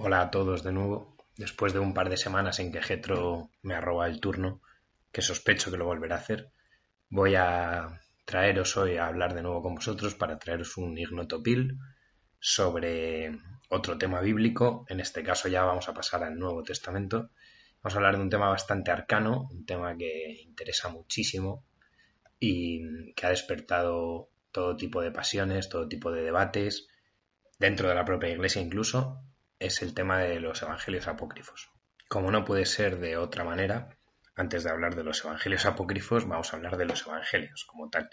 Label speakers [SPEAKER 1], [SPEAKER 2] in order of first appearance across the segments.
[SPEAKER 1] Hola a todos de nuevo. Después de un par de semanas en que Getro me arroba el turno, que sospecho que lo volverá a hacer, voy a traeros hoy a hablar de nuevo con vosotros para traeros un ignotopil sobre otro tema bíblico. En este caso ya vamos a pasar al Nuevo Testamento. Vamos a hablar de un tema bastante arcano, un tema que interesa muchísimo y que ha despertado todo tipo de pasiones, todo tipo de debates, dentro de la propia iglesia incluso, es el tema de los evangelios apócrifos. Como no puede ser de otra manera, antes de hablar de los evangelios apócrifos, vamos a hablar de los evangelios como tal.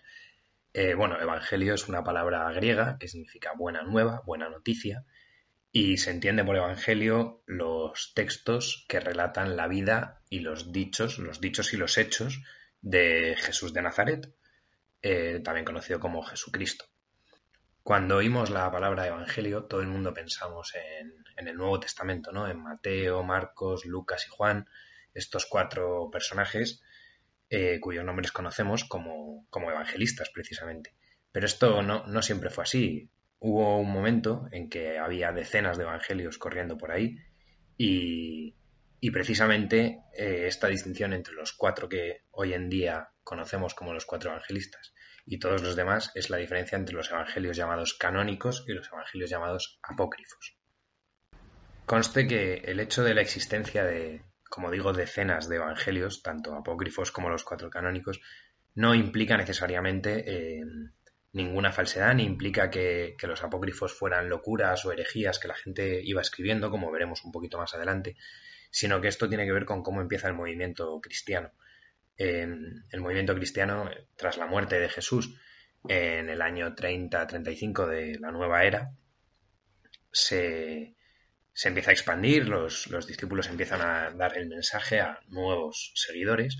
[SPEAKER 1] Eh, bueno, evangelio es una palabra griega que significa buena nueva, buena noticia, y se entiende por evangelio los textos que relatan la vida y los dichos, los dichos y los hechos de Jesús de Nazaret, eh, también conocido como Jesucristo. Cuando oímos la palabra evangelio, todo el mundo pensamos en, el Nuevo Testamento, ¿no? En Mateo, Marcos, Lucas y Juan, estos cuatro personajes eh, cuyos nombres conocemos como, evangelistas, precisamente. Pero esto no, siempre fue así. Hubo un momento en que había decenas de evangelios corriendo por ahí y, precisamente eh, esta distinción entre los cuatro que hoy en día conocemos como los cuatro evangelistas y todos los demás es la diferencia entre los evangelios llamados canónicos y los evangelios llamados apócrifos. Conste que el hecho de la existencia de, como digo, decenas de evangelios, tanto apócrifos como los cuatro canónicos, no implica necesariamente eh, ninguna falsedad, ni implica que, que, los apócrifos fueran locuras o herejías que la gente iba escribiendo, como veremos un poquito más adelante, sino que esto tiene que ver con cómo empieza el movimiento cristiano. El movimiento cristiano, tras la muerte de Jesús en el año 30-35 de la nueva era, se, empieza a expandir, los, discípulos empiezan a dar el mensaje a nuevos seguidores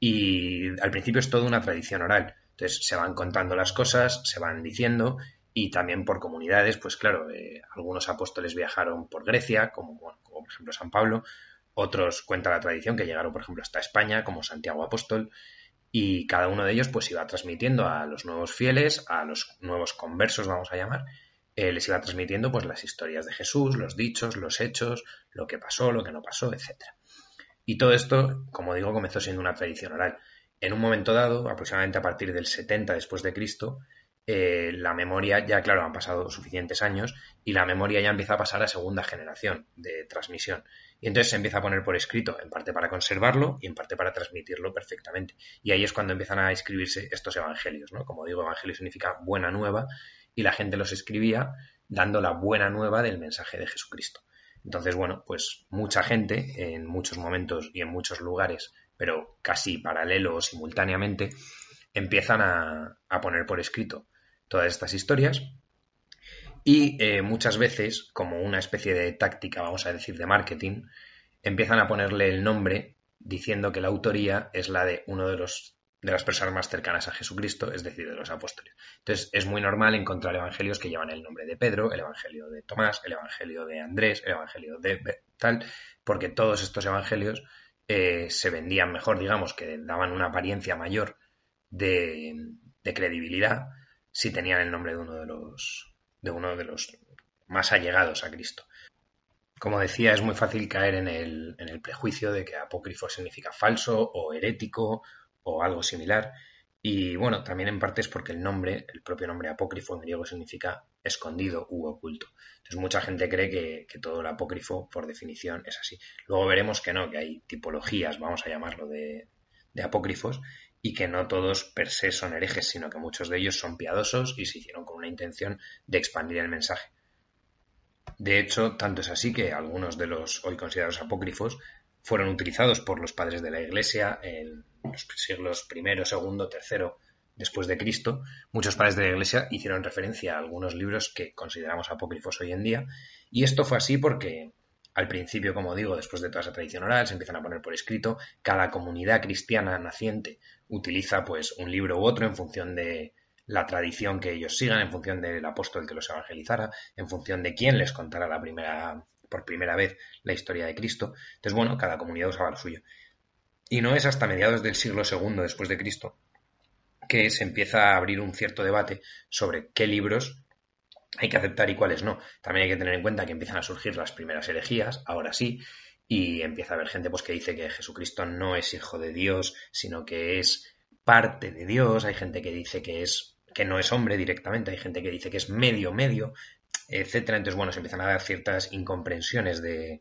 [SPEAKER 1] y al principio es toda una tradición oral. Entonces se van contando las cosas, se van diciendo y también por comunidades, pues claro, eh, algunos apóstoles viajaron por Grecia, como, como por ejemplo San Pablo, otros cuenta la tradición que llegaron, por ejemplo, hasta España, como Santiago Apóstol, y cada uno de ellos pues iba transmitiendo a los nuevos fieles, a los nuevos conversos, vamos a llamar, eh, les iba transmitiendo pues las historias de Jesús, los dichos, los hechos, lo que pasó, lo que no pasó, etc. Y todo esto, como digo, comenzó siendo una tradición oral. En un momento dado, aproximadamente a partir del 70 después de Cristo, eh, la memoria ya, claro, han pasado suficientes años y la memoria ya empieza a pasar a segunda generación de transmisión. Y entonces se empieza a poner por escrito, en parte para conservarlo y en parte para transmitirlo perfectamente. Y ahí es cuando empiezan a escribirse estos evangelios, ¿no? Como digo, evangelio significa buena nueva y la gente los escribía dando la buena nueva del mensaje de Jesucristo. Entonces, bueno, pues mucha gente en muchos momentos y en muchos lugares, pero casi paralelo o simultáneamente, empiezan a, a poner por escrito todas estas historias y eh, muchas veces, como una especie de táctica, vamos a decir, de marketing, empiezan a ponerle el nombre diciendo que la autoría es la de uno de los de las personas más cercanas a Jesucristo, es decir, de los apóstoles. Entonces, es muy normal encontrar evangelios que llevan el nombre de Pedro, el evangelio de Tomás, el evangelio de Andrés, el evangelio de tal, porque todos estos evangelios eh, se vendían mejor, digamos, que daban una apariencia mayor de, de credibilidad si tenían el nombre de uno de los, de uno de los más allegados a Cristo. Como decía, es muy fácil caer en el, en el prejuicio de que apócrifo significa falso o herético o algo similar. Y bueno, también en parte es porque el nombre, el propio nombre apócrifo en griego significa escondido u oculto. Entonces mucha gente cree que, todo el apócrifo, por definición, es así. Luego veremos que no, que hay tipologías, vamos a llamarlo, de, de apócrifos y que no todos per se son herejes, sino que muchos de ellos son piadosos y se hicieron con una intención de expandir el mensaje. De hecho, tanto es así que algunos de los hoy considerados apócrifos fueron utilizados por los padres de la Iglesia en los siglos I, II, III después de Cristo. Muchos padres de la Iglesia hicieron referencia a algunos libros que consideramos apócrifos hoy en día, y esto fue así porque al principio, como digo, después de toda esa tradición oral, se empiezan a poner por escrito. Cada comunidad cristiana naciente utiliza pues un libro u otro en función de la tradición que ellos sigan, en función del apóstol que los evangelizara, en función de quién les contara la primera, por primera vez la historia de Cristo. Entonces, bueno, cada comunidad usaba lo suyo. Y no es hasta mediados del siglo II después de Cristo que se empieza a abrir un cierto debate sobre qué libros hay que aceptar y cuáles no. También hay que tener en cuenta que empiezan a surgir las primeras herejías, ahora sí, y empieza a haber gente pues, que dice que Jesucristo no es hijo de Dios, sino que es parte de Dios, hay gente que dice que es que no es hombre directamente, hay gente que dice que es medio medio, etcétera. Entonces, bueno, se empiezan a dar ciertas incomprensiones de,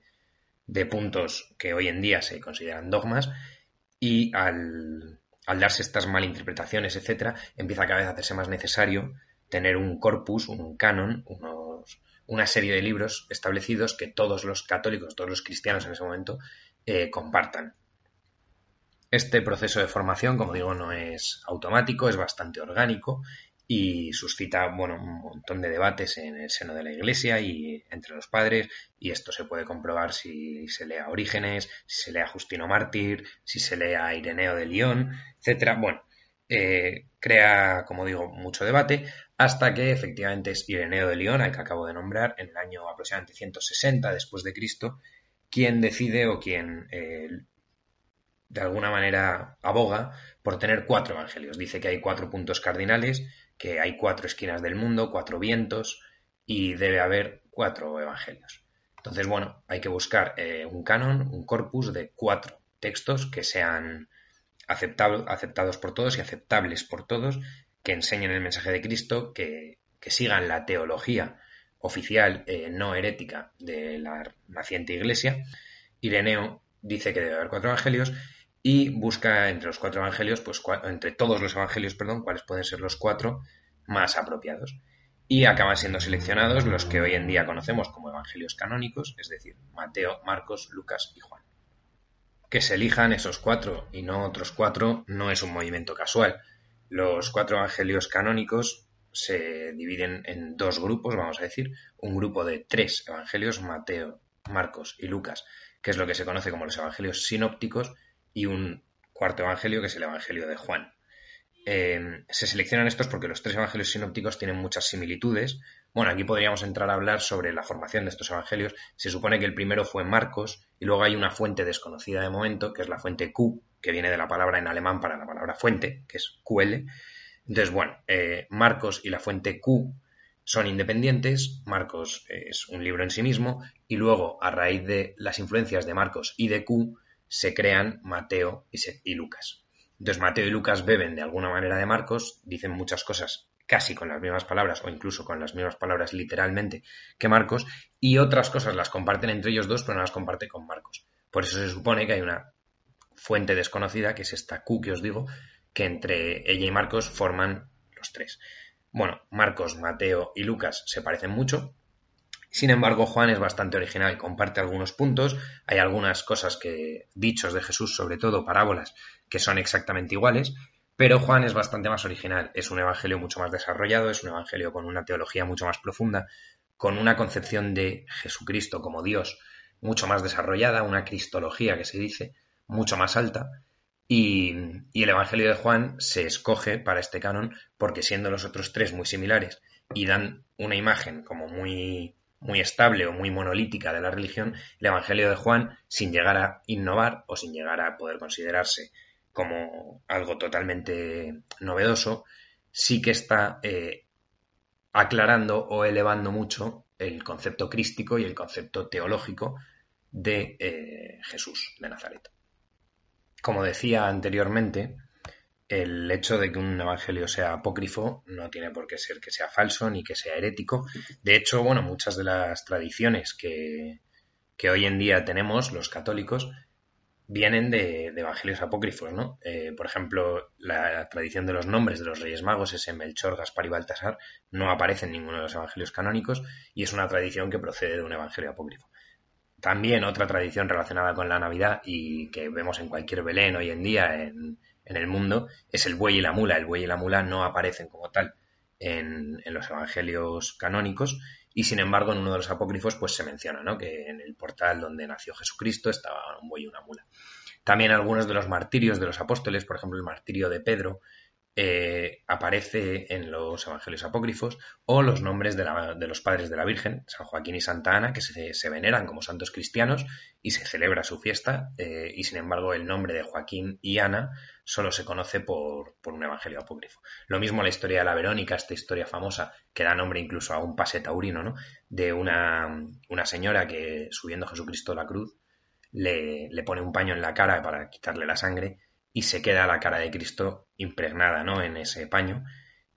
[SPEAKER 1] de puntos que hoy en día se consideran dogmas y al, al darse estas malinterpretaciones, etcétera, empieza cada vez a hacerse más necesario tener un corpus, un canon, unos, una serie de libros establecidos que todos los católicos, todos los cristianos en ese momento eh, compartan. Este proceso de formación, como digo, no es automático, es bastante orgánico y suscita bueno, un montón de debates en el seno de la Iglesia y entre los padres, y esto se puede comprobar si se lee a Orígenes, si se lee a Justino Mártir, si se lee a Ireneo de León, etcétera. Bueno, eh, crea, como digo, mucho debate, hasta que efectivamente es Ireneo de León, al que acabo de nombrar, en el año aproximadamente 160 después de Cristo, quien decide o quien eh, de alguna manera aboga por tener cuatro evangelios. Dice que hay cuatro puntos cardinales, que hay cuatro esquinas del mundo, cuatro vientos y debe haber cuatro evangelios. Entonces, bueno, hay que buscar eh, un canon, un corpus de cuatro textos que sean aceptados por todos y aceptables por todos, que enseñen el mensaje de Cristo, que, sigan la teología oficial eh, no herética de la naciente iglesia. Ireneo dice que debe haber cuatro evangelios y busca entre los cuatro evangelios, pues entre todos los evangelios, perdón, cuáles pueden ser los cuatro más apropiados. Y acaban siendo seleccionados los que hoy en día conocemos como evangelios canónicos, es decir, Mateo, Marcos, Lucas y Juan. Que se elijan esos cuatro y no otros cuatro no es un movimiento casual. Los cuatro evangelios canónicos se dividen en dos grupos, vamos a decir, un grupo de tres evangelios, Mateo, Marcos y Lucas, que es lo que se conoce como los evangelios sinópticos, y un cuarto evangelio que es el Evangelio de Juan. Eh, se seleccionan estos porque los tres evangelios sinópticos tienen muchas similitudes. Bueno, aquí podríamos entrar a hablar sobre la formación de estos evangelios. Se supone que el primero fue Marcos y luego hay una fuente desconocida de momento, que es la fuente Q, que viene de la palabra en alemán para la palabra fuente, que es QL. Entonces, bueno, eh, Marcos y la fuente Q son independientes. Marcos es un libro en sí mismo y luego, a raíz de las influencias de Marcos y de Q, se crean Mateo y, Lucas. Entonces Mateo y Lucas beben de alguna manera de Marcos, dicen muchas cosas casi con las mismas palabras o incluso con las mismas palabras literalmente que Marcos y otras cosas las comparten entre ellos dos pero no las comparte con Marcos. Por eso se supone que hay una fuente desconocida que es esta Q que os digo que entre ella y Marcos forman los tres. Bueno, Marcos, Mateo y Lucas se parecen mucho, sin embargo, Juan es bastante original, comparte algunos puntos, hay algunas cosas que, dichos de Jesús, sobre todo parábolas, que son exactamente iguales, pero Juan es bastante más original, es un evangelio mucho más desarrollado, es un evangelio con una teología mucho más profunda, con una concepción de Jesucristo como Dios mucho más desarrollada, una cristología que se dice mucho más alta, y, y, el Evangelio de Juan se escoge para este canon porque siendo los otros tres muy similares y dan una imagen como muy muy estable o muy monolítica de la religión, el Evangelio de Juan, sin llegar a innovar o sin llegar a poder considerarse como algo totalmente novedoso, sí que está eh, aclarando o elevando mucho el concepto crístico y el concepto teológico de eh, Jesús de Nazaret. Como decía anteriormente, el hecho de que un evangelio sea apócrifo no tiene por qué ser que sea falso ni que sea herético. De hecho, bueno, muchas de las tradiciones que, hoy en día tenemos los católicos vienen de, evangelios apócrifos, ¿no? Eh, por ejemplo, la tradición de los nombres de los Reyes Magos, ese Melchor, Gaspar y Baltasar, no aparece en ninguno de los evangelios canónicos y es una tradición que procede de un evangelio apócrifo. También otra tradición relacionada con la Navidad y que vemos en cualquier Belén hoy en día, en, en el mundo es el buey y la mula. El buey y la mula no aparecen como tal en, los evangelios canónicos y sin embargo en uno de los apócrifos pues se menciona ¿no? que en el portal donde nació Jesucristo estaba un buey y una mula. También algunos de los martirios de los apóstoles, por ejemplo el martirio de Pedro, eh, aparece en los evangelios apócrifos o los nombres de, los padres de la Virgen, San Joaquín y Santa Ana, que se, veneran como santos cristianos y se celebra su fiesta eh, y sin embargo el nombre de Joaquín y Ana solo se conoce por, un evangelio apócrifo. Lo mismo la historia de la Verónica, esta historia famosa que da nombre incluso a un pase taurino, ¿no? de una, señora que subiendo Jesucristo a la cruz le, le pone un paño en la cara para quitarle la sangre y se queda la cara de Cristo impregnada ¿no? en ese paño.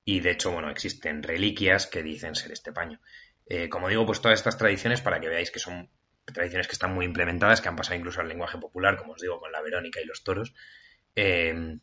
[SPEAKER 1] Y de hecho, bueno, existen reliquias que dicen ser este paño. Eh, como digo, pues todas estas tradiciones, para que veáis que son tradiciones que están muy implementadas, que han pasado incluso al lenguaje popular, como os digo, con la Verónica y los toros, eh,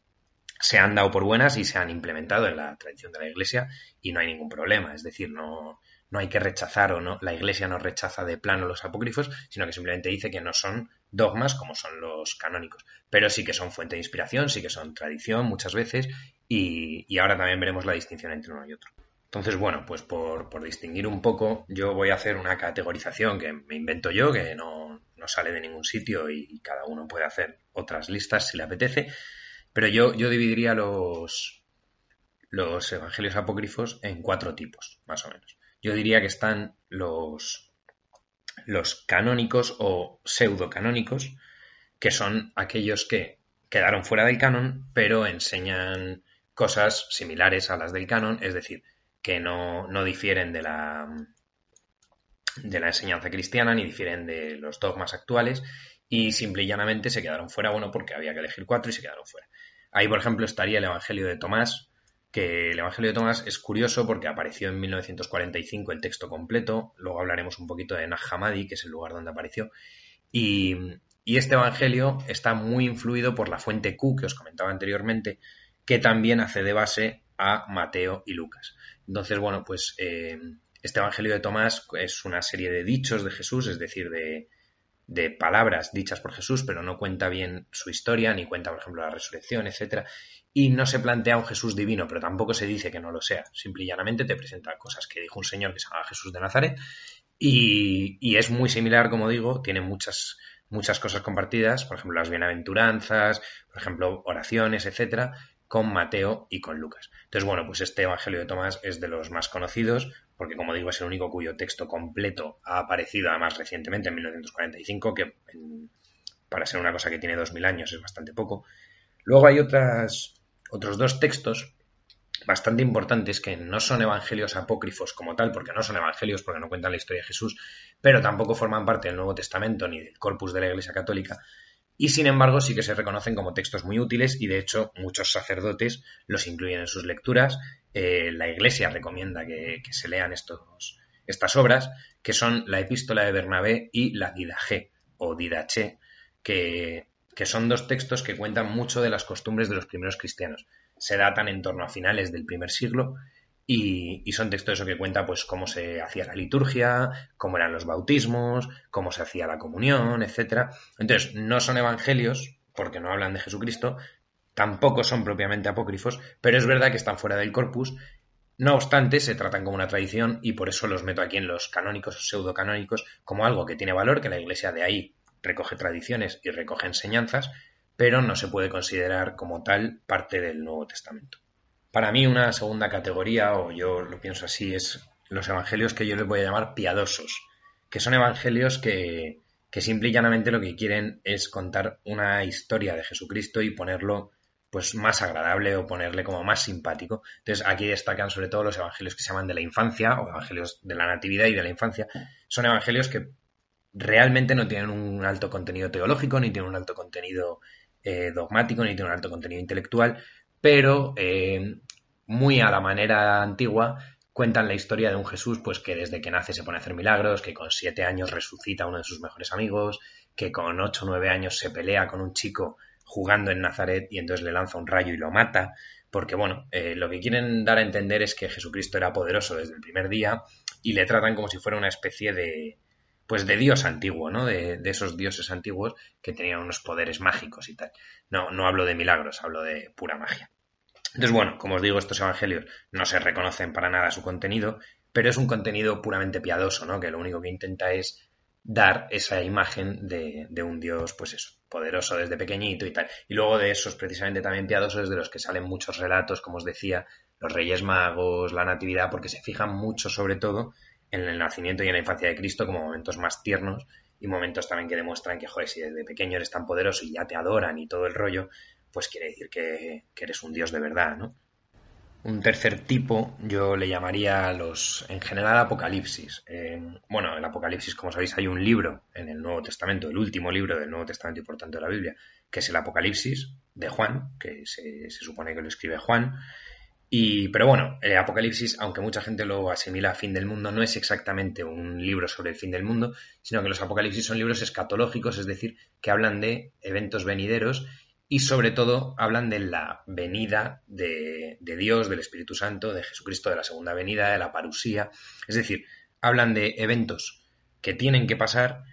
[SPEAKER 1] se han dado por buenas y se han implementado en la tradición de la Iglesia y no hay ningún problema. Es decir, no, no hay que rechazar o no, la Iglesia no rechaza de plano los apócrifos, sino que simplemente dice que no son dogmas como son los canónicos, pero sí que son fuente de inspiración, sí que son tradición muchas veces y, ahora también veremos la distinción entre uno y otro. Entonces, bueno, pues por, distinguir un poco, yo voy a hacer una categorización que me invento yo, que no, sale de ningún sitio y, cada uno puede hacer otras listas si le apetece, pero yo, yo dividiría los, los evangelios apócrifos en cuatro tipos, más o menos yo diría que están los, los canónicos o pseudocanónicos, que son aquellos que quedaron fuera del canon, pero enseñan cosas similares a las del canon, es decir, que no, no difieren de la, de la enseñanza cristiana ni difieren de los dogmas actuales y simple y llanamente se quedaron fuera, bueno, porque había que elegir cuatro y se quedaron fuera. Ahí, por ejemplo, estaría el Evangelio de Tomás, que el Evangelio de Tomás es curioso porque apareció en 1945 el texto completo, luego hablaremos un poquito de Nag que es el lugar donde apareció, y, este Evangelio está muy influido por la fuente Q que os comentaba anteriormente, que también hace de base a Mateo y Lucas. Entonces, bueno, pues eh, este Evangelio de Tomás es una serie de dichos de Jesús, es decir, de, de palabras dichas por Jesús, pero no cuenta bien su historia, ni cuenta, por ejemplo, la resurrección, etcétera, y no se plantea un Jesús divino, pero tampoco se dice que no lo sea. Simple y llanamente te presenta cosas que dijo un señor que se llama Jesús de Nazaret y, es muy similar, como digo, tiene muchas, muchas cosas compartidas, por ejemplo, las bienaventuranzas, por ejemplo, oraciones, etcétera, con Mateo y con Lucas. Entonces, bueno, pues este Evangelio de Tomás es de los más conocidos, porque como digo, es el único cuyo texto completo ha aparecido además recientemente, en 1945, que para ser una cosa que tiene 2000 años es bastante poco. Luego hay otras, otros dos textos bastante importantes que no son evangelios apócrifos como tal, porque no son evangelios, porque no cuentan la historia de Jesús, pero tampoco forman parte del Nuevo Testamento ni del corpus de la Iglesia Católica, y sin embargo sí que se reconocen como textos muy útiles y de hecho muchos sacerdotes los incluyen en sus lecturas. Eh, la Iglesia recomienda que, se lean estos, estas obras, que son la Epístola de Bernabé y la Didache o Didache, que que son dos textos que cuentan mucho de las costumbres de los primeros cristianos. Se datan en torno a finales del primer siglo y, son textos eso que cuenta pues cómo se hacía la liturgia, cómo eran los bautismos, cómo se hacía la comunión, etcétera. Entonces, no son evangelios, porque no hablan de Jesucristo, tampoco son propiamente apócrifos, pero es verdad que están fuera del corpus. No obstante, se tratan como una tradición y por eso los meto aquí en los canónicos o pseudocanónicos como algo que tiene valor, que la Iglesia de ahí recoge tradiciones y recoge enseñanzas, pero no se puede considerar como tal parte del Nuevo Testamento. Para mí una segunda categoría, o yo lo pienso así, es los evangelios que yo les voy a llamar piadosos, que son evangelios que, que simple y llanamente lo que quieren es contar una historia de Jesucristo y ponerlo pues más agradable o ponerle como más simpático. Entonces aquí destacan sobre todo los evangelios que se llaman de la infancia o evangelios de la natividad y de la infancia. Son evangelios que realmente no tienen un alto contenido teológico, ni tienen un alto contenido eh, dogmático, ni tienen un alto contenido intelectual, pero eh, muy a la manera antigua cuentan la historia de un Jesús pues que desde que nace se pone a hacer milagros, que con siete años resucita a uno de sus mejores amigos, que con ocho o nueve años se pelea con un chico jugando en Nazaret y entonces le lanza un rayo y lo mata, porque bueno, eh, lo que quieren dar a entender es que Jesucristo era poderoso desde el primer día y le tratan como si fuera una especie de, pues de dios antiguo, ¿no? De, esos dioses antiguos que tenían unos poderes mágicos y tal. No, no hablo de milagros, hablo de pura magia. Entonces, bueno, como os digo, estos evangelios no se reconocen para nada su contenido, pero es un contenido puramente piadoso, ¿no? Que lo único que intenta es dar esa imagen de, un Dios, pues eso, poderoso desde pequeñito y tal. Y luego de esos precisamente también piadosos de los que salen muchos relatos, como os decía, los Reyes Magos, la Natividad, porque se fijan mucho sobre todo en el nacimiento y en la infancia de Cristo como momentos más tiernos y momentos también que demuestran que, joder, si desde pequeño eres tan poderoso y ya te adoran y todo el rollo, pues quiere decir que, eres un Dios de verdad, ¿no? Un tercer tipo yo le llamaría los, en general, Apocalipsis. Eh, bueno, el Apocalipsis, como sabéis, hay un libro en el Nuevo Testamento, el último libro del Nuevo Testamento y por tanto de la Biblia, que es el Apocalipsis de Juan, que se, supone que lo escribe Juan. Y, pero bueno, el Apocalipsis, aunque mucha gente lo asimila a fin del mundo, no es exactamente un libro sobre el fin del mundo, sino que los Apocalipsis son libros escatológicos, es decir, que hablan de eventos venideros y sobre todo hablan de la venida de, Dios, del Espíritu Santo, de Jesucristo, de la segunda venida, de la parusía. Es decir, hablan de eventos que tienen que pasar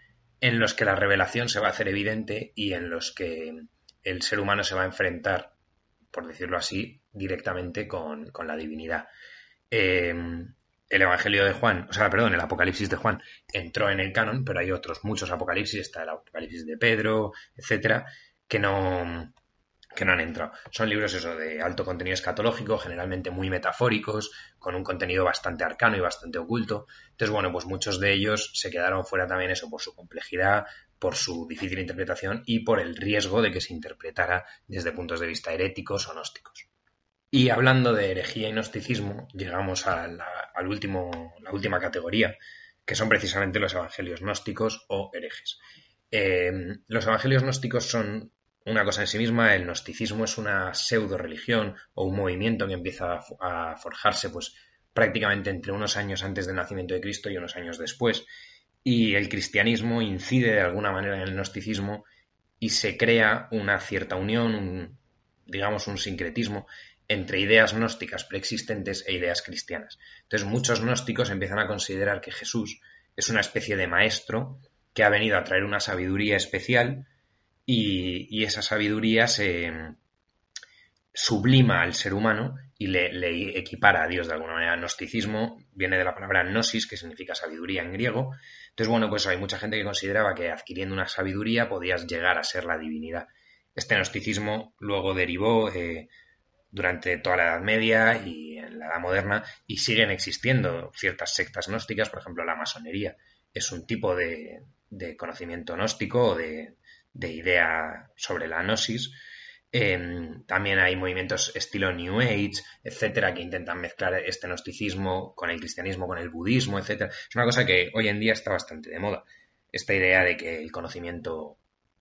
[SPEAKER 1] en los que la revelación se va a hacer evidente y en los que el ser humano se va a enfrentar, por decirlo así, directamente con, la divinidad. Eh, el Evangelio de Juan, o sea, perdón, el Apocalipsis de Juan entró en el canon, pero hay otros muchos Apocalipsis, está el Apocalipsis de Pedro, etcétera, que no, que no han entrado. Son libros eso de alto contenido escatológico, generalmente muy metafóricos, con un contenido bastante arcano y bastante oculto. Entonces, bueno, pues muchos de ellos se quedaron fuera también eso por su complejidad, por su difícil interpretación y por el riesgo de que se interpretara desde puntos de vista heréticos o gnósticos. Y hablando de herejía y gnosticismo, llegamos a la, al último, la última categoría, que son precisamente los evangelios gnósticos o herejes. Eh, los evangelios gnósticos son una cosa en sí misma, el gnosticismo es una pseudo religión o un movimiento que empieza a, forjarse pues prácticamente entre unos años antes del nacimiento de Cristo y unos años después. Y el cristianismo incide de alguna manera en el gnosticismo y se crea una cierta unión, digamos un sincretismo entre ideas gnósticas preexistentes e ideas cristianas. Entonces muchos gnósticos empiezan a considerar que Jesús es una especie de maestro que ha venido a traer una sabiduría especial y, esa sabiduría se sublima al ser humano y le, equipara a Dios de alguna manera. Gnosticismo viene de la palabra gnosis, que significa sabiduría en griego. Entonces, bueno, pues hay mucha gente que consideraba que adquiriendo una sabiduría podías llegar a ser la divinidad. Este gnosticismo luego derivó eh, durante toda la Edad Media y en la Edad Moderna y siguen existiendo ciertas sectas gnósticas, por ejemplo la masonería es un tipo de, de conocimiento gnóstico o de, de idea sobre la gnosis. Em, también hay movimientos estilo New Age, etcétera, que intentan mezclar este gnosticismo con el cristianismo, con el budismo, etcétera. Es una cosa que hoy en día está bastante de moda. Esta idea de que el conocimiento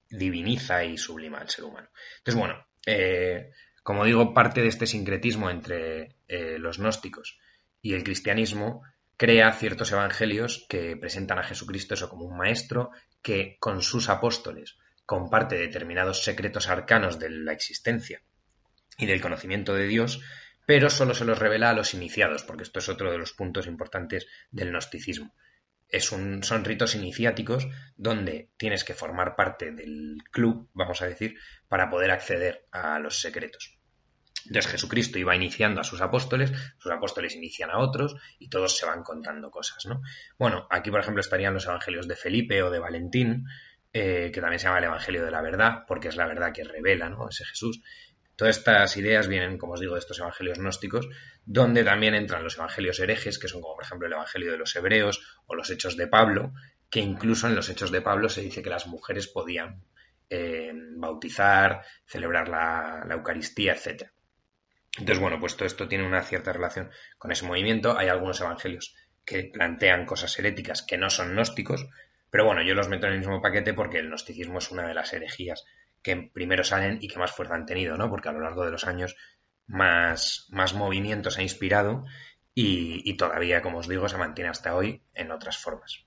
[SPEAKER 1] diviniza y sublima al ser humano. Entonces, bueno, eh, como digo, parte de este sincretismo entre eh, los gnósticos y el cristianismo crea ciertos evangelios que presentan a Jesucristo eso como un maestro que con sus apóstoles comparte determinados secretos arcanos de la existencia y del conocimiento de Dios, pero solo se los revela a los iniciados, porque esto es otro de los puntos importantes del gnosticismo. Es un, son ritos iniciáticos donde tienes que formar parte del club, vamos a decir, para poder acceder a los secretos. Entonces Jesucristo iba iniciando a sus apóstoles, sus apóstoles inician a otros y todos se van contando cosas, ¿no? Bueno, aquí por ejemplo estarían los evangelios de Felipe o de Valentín, eh, que también se llama el Evangelio de la Verdad, porque es la verdad que revela ¿no? ese Jesús. Todas estas ideas vienen, como os digo, de estos evangelios gnósticos, donde también entran los evangelios herejes, que son como por ejemplo el Evangelio de los Hebreos o los Hechos de Pablo, que incluso en los Hechos de Pablo se dice que las mujeres podían eh, bautizar, celebrar la, la Eucaristía, etc. Entonces, bueno, pues todo esto tiene una cierta relación con ese movimiento. Hay algunos evangelios que plantean cosas heréticas que no son gnósticos, pero bueno, yo los meto en el mismo paquete porque el gnosticismo es una de las herejías que primero salen y que más fuerza han tenido, ¿no? Porque a lo largo de los años más, más movimientos ha inspirado y, todavía, como os digo, se mantiene hasta hoy en otras formas.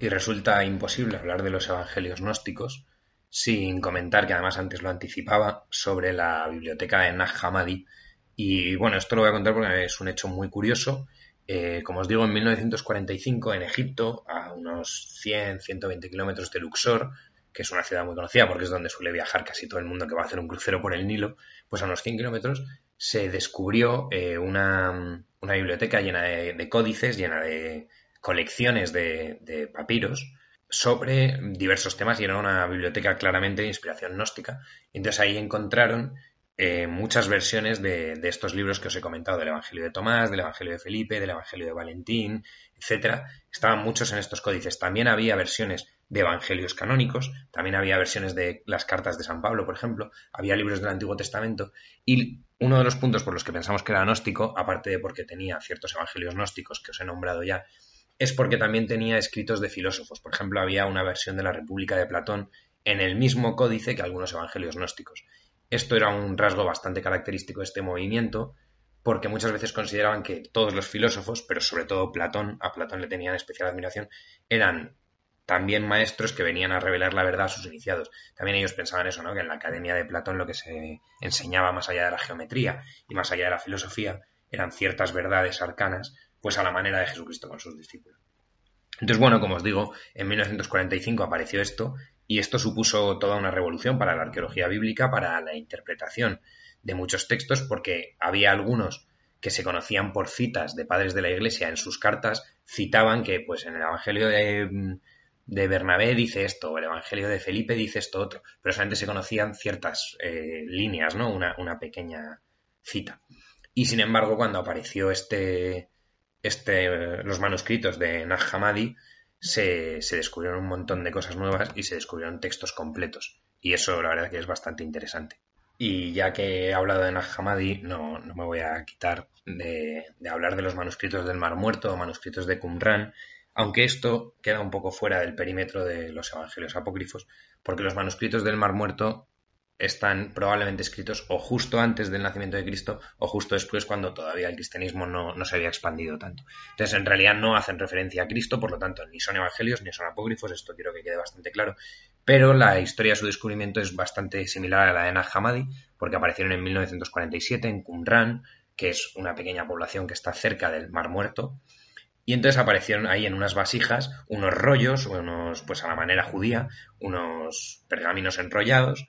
[SPEAKER 1] Y resulta imposible hablar de los evangelios gnósticos sin comentar, que además antes lo anticipaba, sobre la biblioteca de Nag Hammadi. Y bueno, esto lo voy a contar porque es un hecho muy curioso eh, como os digo, en 1945 en Egipto, a unos 100, 120 kilómetros de Luxor, que es una ciudad muy conocida porque es donde suele viajar casi todo el mundo que va a hacer un crucero por el Nilo, pues a unos 100 kilómetros se descubrió eh, una, biblioteca llena de, códices, llena de colecciones de, papiros, sobre diversos temas y era una biblioteca claramente de inspiración gnóstica. Entonces ahí encontraron eh, muchas versiones de, estos libros que os he comentado, del Evangelio de Tomás, del Evangelio de Felipe, del Evangelio de Valentín, etcétera. Estaban muchos en estos códices. También había versiones de evangelios canónicos, también había versiones de las cartas de San Pablo, por ejemplo, había libros del Antiguo Testamento y uno de los puntos por los que pensamos que era gnóstico, aparte de porque tenía ciertos evangelios gnósticos que os he nombrado ya, es porque también tenía escritos de filósofos. Por ejemplo, había una versión de la República de Platón en el mismo códice que algunos evangelios gnósticos. Esto era un rasgo bastante característico de este movimiento, porque muchas veces consideraban que todos los filósofos, pero sobre todo Platón, a Platón le tenían especial admiración, eran también maestros que venían a revelar la verdad a sus iniciados. También ellos pensaban eso, ¿no? Que en la academia de Platón lo que se enseñaba más allá de la geometría y más allá de la filosofía eran ciertas verdades arcanas pues a la manera de Jesucristo con sus discípulos. Entonces, bueno, como os digo, en 1945 apareció esto y esto supuso toda una revolución para la arqueología bíblica, para la interpretación de muchos textos, porque había algunos que se conocían por citas de padres de la Iglesia en sus cartas, citaban que, pues, en el Evangelio de, de Bernabé dice esto, o el Evangelio de Felipe dice esto otro, pero solamente se conocían ciertas eh, líneas, ¿no? Una, una, pequeña cita. Y sin embargo, cuando apareció este, este, los manuscritos de Nag Hammadi, se, descubrieron un montón de cosas nuevas y se descubrieron textos completos. Y eso la verdad que es bastante interesante. Y ya que he hablado de Nag no, no me voy a quitar de, de, hablar de los manuscritos del Mar Muerto o manuscritos de Qumran, aunque esto queda un poco fuera del perímetro de los evangelios apócrifos, porque los manuscritos del Mar Muerto están probablemente escritos o justo antes del nacimiento de Cristo o justo después cuando todavía el cristianismo no, se había expandido tanto. Entonces, en realidad no hacen referencia a Cristo, por lo tanto, ni son evangelios ni son apócrifos, esto quiero que quede bastante claro, pero la historia de su descubrimiento es bastante similar a la de Nag Hammadi, porque aparecieron en 1947 en Qumran, que es una pequeña población que está cerca del Mar Muerto, y entonces aparecieron ahí en unas vasijas unos rollos, unos, pues a la manera judía, unos pergaminos enrollados,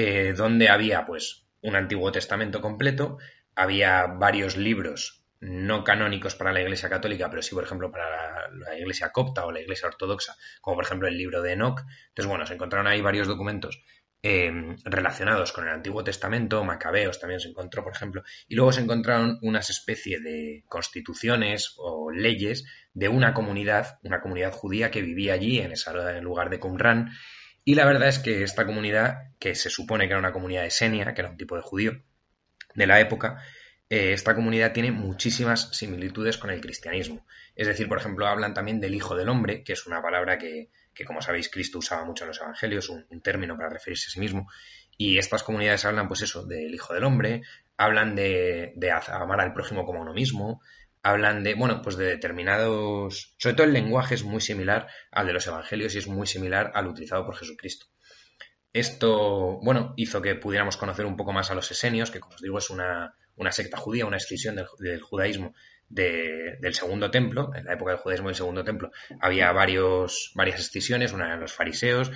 [SPEAKER 1] eh, donde había pues un Antiguo Testamento completo, había varios libros no canónicos para la Iglesia Católica, pero sí, por ejemplo, para la, Iglesia Copta o la Iglesia Ortodoxa, como por ejemplo el libro de Enoch. Entonces, bueno, se encontraron ahí varios documentos eh, relacionados con el Antiguo Testamento, Macabeos también se encontró, por ejemplo, y luego se encontraron unas especie de constituciones o leyes de una comunidad, una comunidad judía que vivía allí, en ese lugar de Qumran, y la verdad es que esta comunidad, que se supone que era una comunidad de Senia, que era un tipo de judío de la época, eh, esta comunidad tiene muchísimas similitudes con el cristianismo. Es decir, por ejemplo, hablan también del Hijo del Hombre, que es una palabra que, como sabéis, Cristo usaba mucho en los Evangelios, un, término para referirse a sí mismo. Y estas comunidades hablan, pues eso, del Hijo del Hombre, hablan de, de amar al prójimo como a uno mismo, hablan de, bueno, pues de determinados, sobre todo el lenguaje es muy similar al de los evangelios y es muy similar al utilizado por Jesucristo. Esto, bueno, hizo que pudiéramos conocer un poco más a los esenios, que como os digo es una, secta judía, una escisión del, judaísmo del segundo templo, en la época del judaísmo del segundo templo, había varios, varias escisiones, una de los fariseos,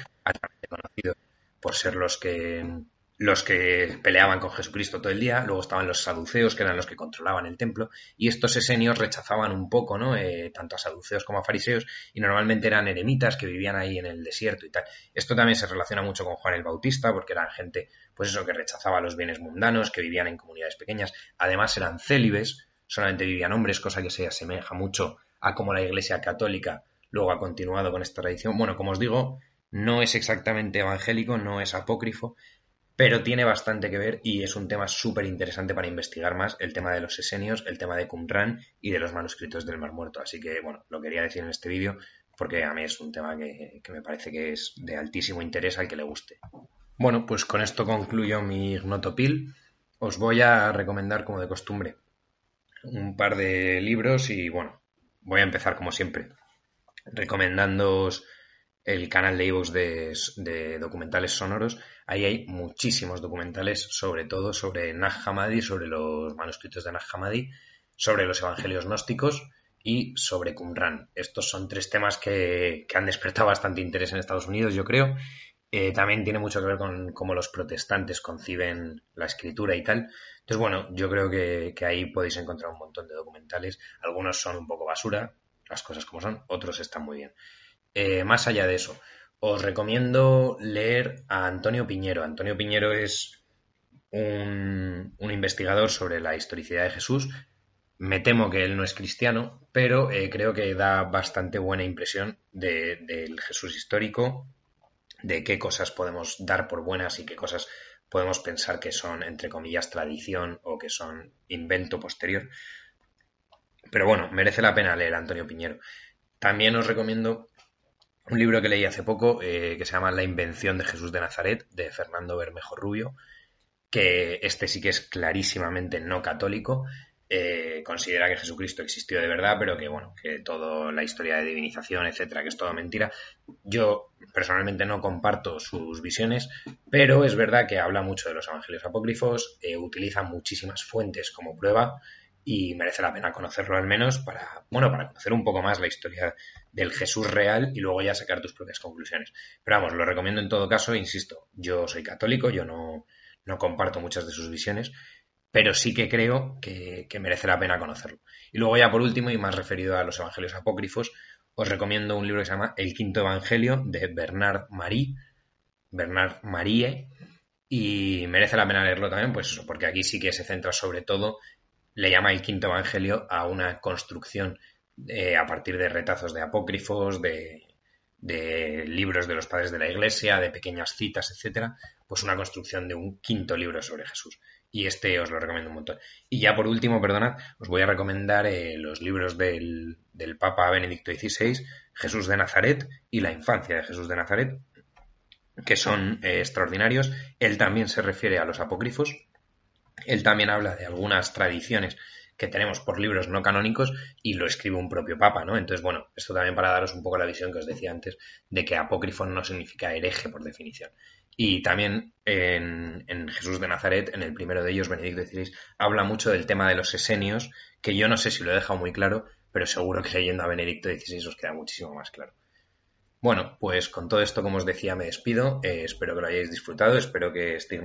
[SPEAKER 1] conocido por ser los que los que peleaban con Jesucristo todo el día, luego estaban los saduceos, que eran los que controlaban el templo, y estos esenios rechazaban un poco, ¿no? Eh, tanto a saduceos como a fariseos, y normalmente eran eremitas que vivían ahí en el desierto y tal. Esto también se relaciona mucho con Juan el Bautista, porque eran gente, pues eso, que rechazaba los bienes mundanos, que vivían en comunidades pequeñas, además eran célibes, solamente vivían hombres, cosa que se asemeja mucho a cómo la Iglesia Católica luego ha continuado con esta tradición. Bueno, como os digo, no es exactamente evangélico, no es apócrifo, pero tiene bastante que ver y es un tema súper interesante para investigar más el tema de los esenios, el tema de Qumran y de los manuscritos del Mar Muerto. Así que, bueno, lo quería decir en este vídeo porque a mí es un tema que, me parece que es de altísimo interés al que le guste. Bueno, pues con esto concluyo mi Gnotopil. Os voy a recomendar, como de costumbre, un par de libros y, bueno, voy a empezar como siempre, recomendándoos el canal de iVoox de, documentales sonoros. Ahí hay muchísimos documentales, sobre todo sobre Nag Hammadi, sobre los manuscritos de Nag Hammadi, sobre los evangelios gnósticos y sobre Qumran. Estos son tres temas que, han despertado bastante interés en Estados Unidos, yo creo. Eh, también tiene mucho que ver con cómo los protestantes conciben la escritura y tal. Entonces, bueno, yo creo que, ahí podéis encontrar un montón de documentales. Algunos son un poco basura, las cosas como son, otros están muy bien. Eh, más allá de eso, os recomiendo leer a Antonio Piñero. Antonio Piñero es un, investigador sobre la historicidad de Jesús. Me temo que él no es cristiano, pero eh, creo que da bastante buena impresión del Jesús histórico, de qué cosas podemos dar por buenas y qué cosas podemos pensar que son, entre comillas, tradición o que son invento posterior. Pero bueno, merece la pena leer a Antonio Piñero. También os recomiendo un libro que leí hace poco eh, que se llama La invención de Jesús de Nazaret, de Fernando Bermejo Rubio, que este sí que es clarísimamente no católico. Eh, considera que Jesucristo existió de verdad, pero que bueno, que toda la historia de divinización, etcétera, que es toda mentira. Yo personalmente no comparto sus visiones, pero es verdad que habla mucho de los evangelios apócrifos, eh, utiliza muchísimas fuentes como prueba y merece la pena conocerlo al menos para, bueno, para conocer un poco más la historia del Jesús real y luego ya sacar tus propias conclusiones. Pero vamos, lo recomiendo en todo caso, insisto, yo soy católico, yo no, no comparto muchas de sus visiones, pero sí que creo que, merece la pena conocerlo. Y luego ya por último, y más referido a los evangelios apócrifos, os recomiendo un libro que se llama El Quinto Evangelio de Bernard Marie, Bernard Marie, y merece la pena leerlo también, pues eso, porque aquí sí que se centra sobre todo le llama el quinto evangelio a una construcción eh, a partir de retazos de apócrifos, de, libros de los padres de la iglesia, de pequeñas citas, etcétera, pues una construcción de un quinto libro sobre Jesús. Y este os lo recomiendo un montón. Y ya por último, perdonad, os voy a recomendar eh, los libros del, Papa Benedicto XVI, Jesús de Nazaret y la infancia de Jesús de Nazaret, que son eh, extraordinarios. Él también se refiere a los apócrifos, él también habla de algunas tradiciones que tenemos por libros no canónicos y lo escribe un propio papa, ¿no? Entonces, bueno, esto también para daros un poco la visión que os decía antes de que apócrifo no significa hereje por definición. Y también en, Jesús de Nazaret, en el primero de ellos, Benedicto XVI, habla mucho del tema de los esenios, que yo no sé si lo he dejado muy claro, pero seguro que leyendo a Benedicto XVI os queda muchísimo más claro. Bueno, pues con todo esto, como os decía, me despido. Eh, espero que lo hayáis disfrutado, espero que este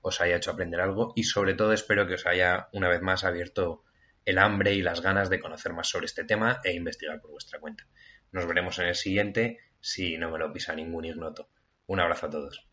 [SPEAKER 1] os haya hecho aprender algo y sobre todo espero que os haya una vez más abierto el hambre y las ganas de conocer más sobre este tema e investigar por vuestra cuenta. Nos veremos en el siguiente si no me lo pisa ningún ignoto. Un abrazo a todos.